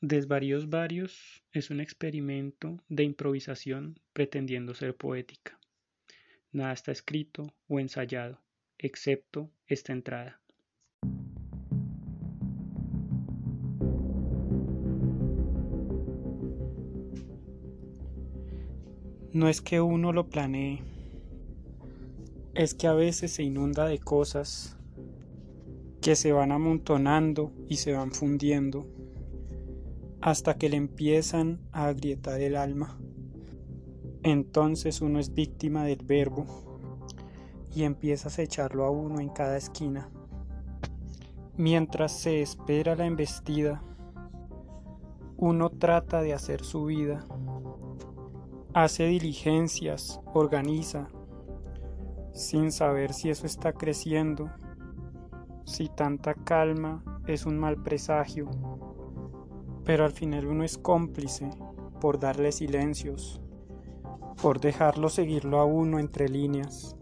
Desvaríos varios es un experimento de improvisación pretendiendo ser poética. Nada está escrito o ensayado, excepto esta entrada. No es que uno lo planee, es que a veces se inunda de cosas que se van amontonando y se van fundiendo hasta que le empiezan a agrietar el alma. Entonces uno es víctima del verbo y empiezas a echarlo a uno en cada esquina. Mientras se espera la embestida, uno trata de hacer su vida, hace diligencias, organiza, sin saber si eso está creciendo, si tanta calma es un mal presagio pero al final uno es cómplice por darle silencios, por dejarlo seguirlo a uno entre líneas.